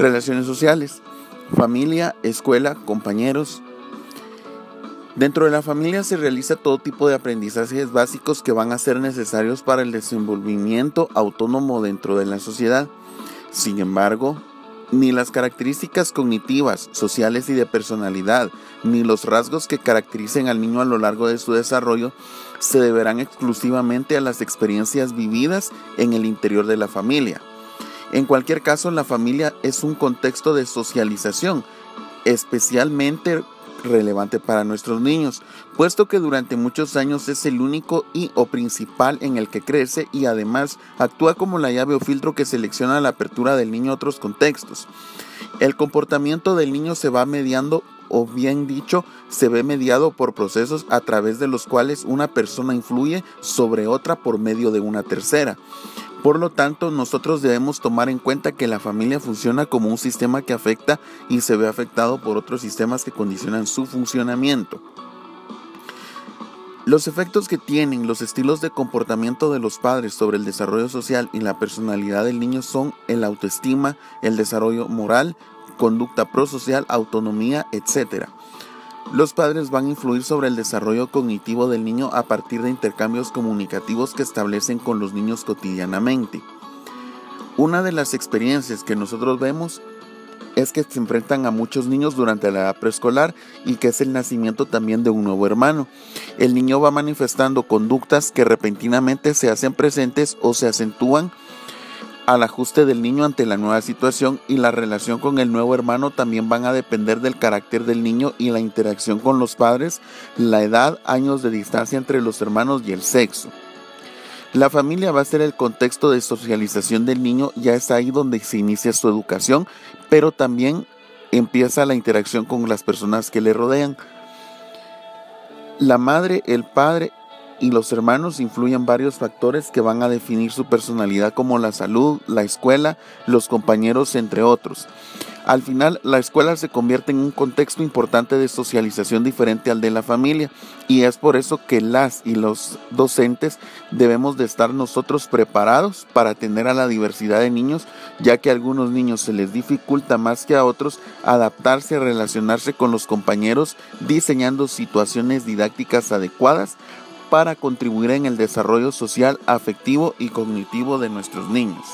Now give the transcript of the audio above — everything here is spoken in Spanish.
Relaciones sociales, familia, escuela, compañeros. Dentro de la familia se realiza todo tipo de aprendizajes básicos que van a ser necesarios para el desenvolvimiento autónomo dentro de la sociedad. Sin embargo, ni las características cognitivas, sociales y de personalidad, ni los rasgos que caractericen al niño a lo largo de su desarrollo se deberán exclusivamente a las experiencias vividas en el interior de la familia. En cualquier caso, la familia es un contexto de socialización especialmente relevante para nuestros niños, puesto que durante muchos años es el único y o principal en el que crece y además actúa como la llave o filtro que selecciona la apertura del niño a otros contextos. El comportamiento del niño se va mediando o bien dicho, se ve mediado por procesos a través de los cuales una persona influye sobre otra por medio de una tercera. Por lo tanto, nosotros debemos tomar en cuenta que la familia funciona como un sistema que afecta y se ve afectado por otros sistemas que condicionan su funcionamiento. Los efectos que tienen los estilos de comportamiento de los padres sobre el desarrollo social y la personalidad del niño son el autoestima, el desarrollo moral, conducta prosocial, autonomía, etc. Los padres van a influir sobre el desarrollo cognitivo del niño a partir de intercambios comunicativos que establecen con los niños cotidianamente. Una de las experiencias que nosotros vemos es que se enfrentan a muchos niños durante la edad preescolar y que es el nacimiento también de un nuevo hermano. El niño va manifestando conductas que repentinamente se hacen presentes o se acentúan al ajuste del niño ante la nueva situación y la relación con el nuevo hermano también van a depender del carácter del niño y la interacción con los padres, la edad, años de distancia entre los hermanos y el sexo. La familia va a ser el contexto de socialización del niño, ya es ahí donde se inicia su educación, pero también empieza la interacción con las personas que le rodean. La madre, el padre y los hermanos influyen varios factores que van a definir su personalidad como la salud, la escuela, los compañeros, entre otros. Al final, la escuela se convierte en un contexto importante de socialización diferente al de la familia y es por eso que las y los docentes debemos de estar nosotros preparados para atender a la diversidad de niños, ya que a algunos niños se les dificulta más que a otros adaptarse a relacionarse con los compañeros, diseñando situaciones didácticas adecuadas para contribuir en el desarrollo social, afectivo y cognitivo de nuestros niños.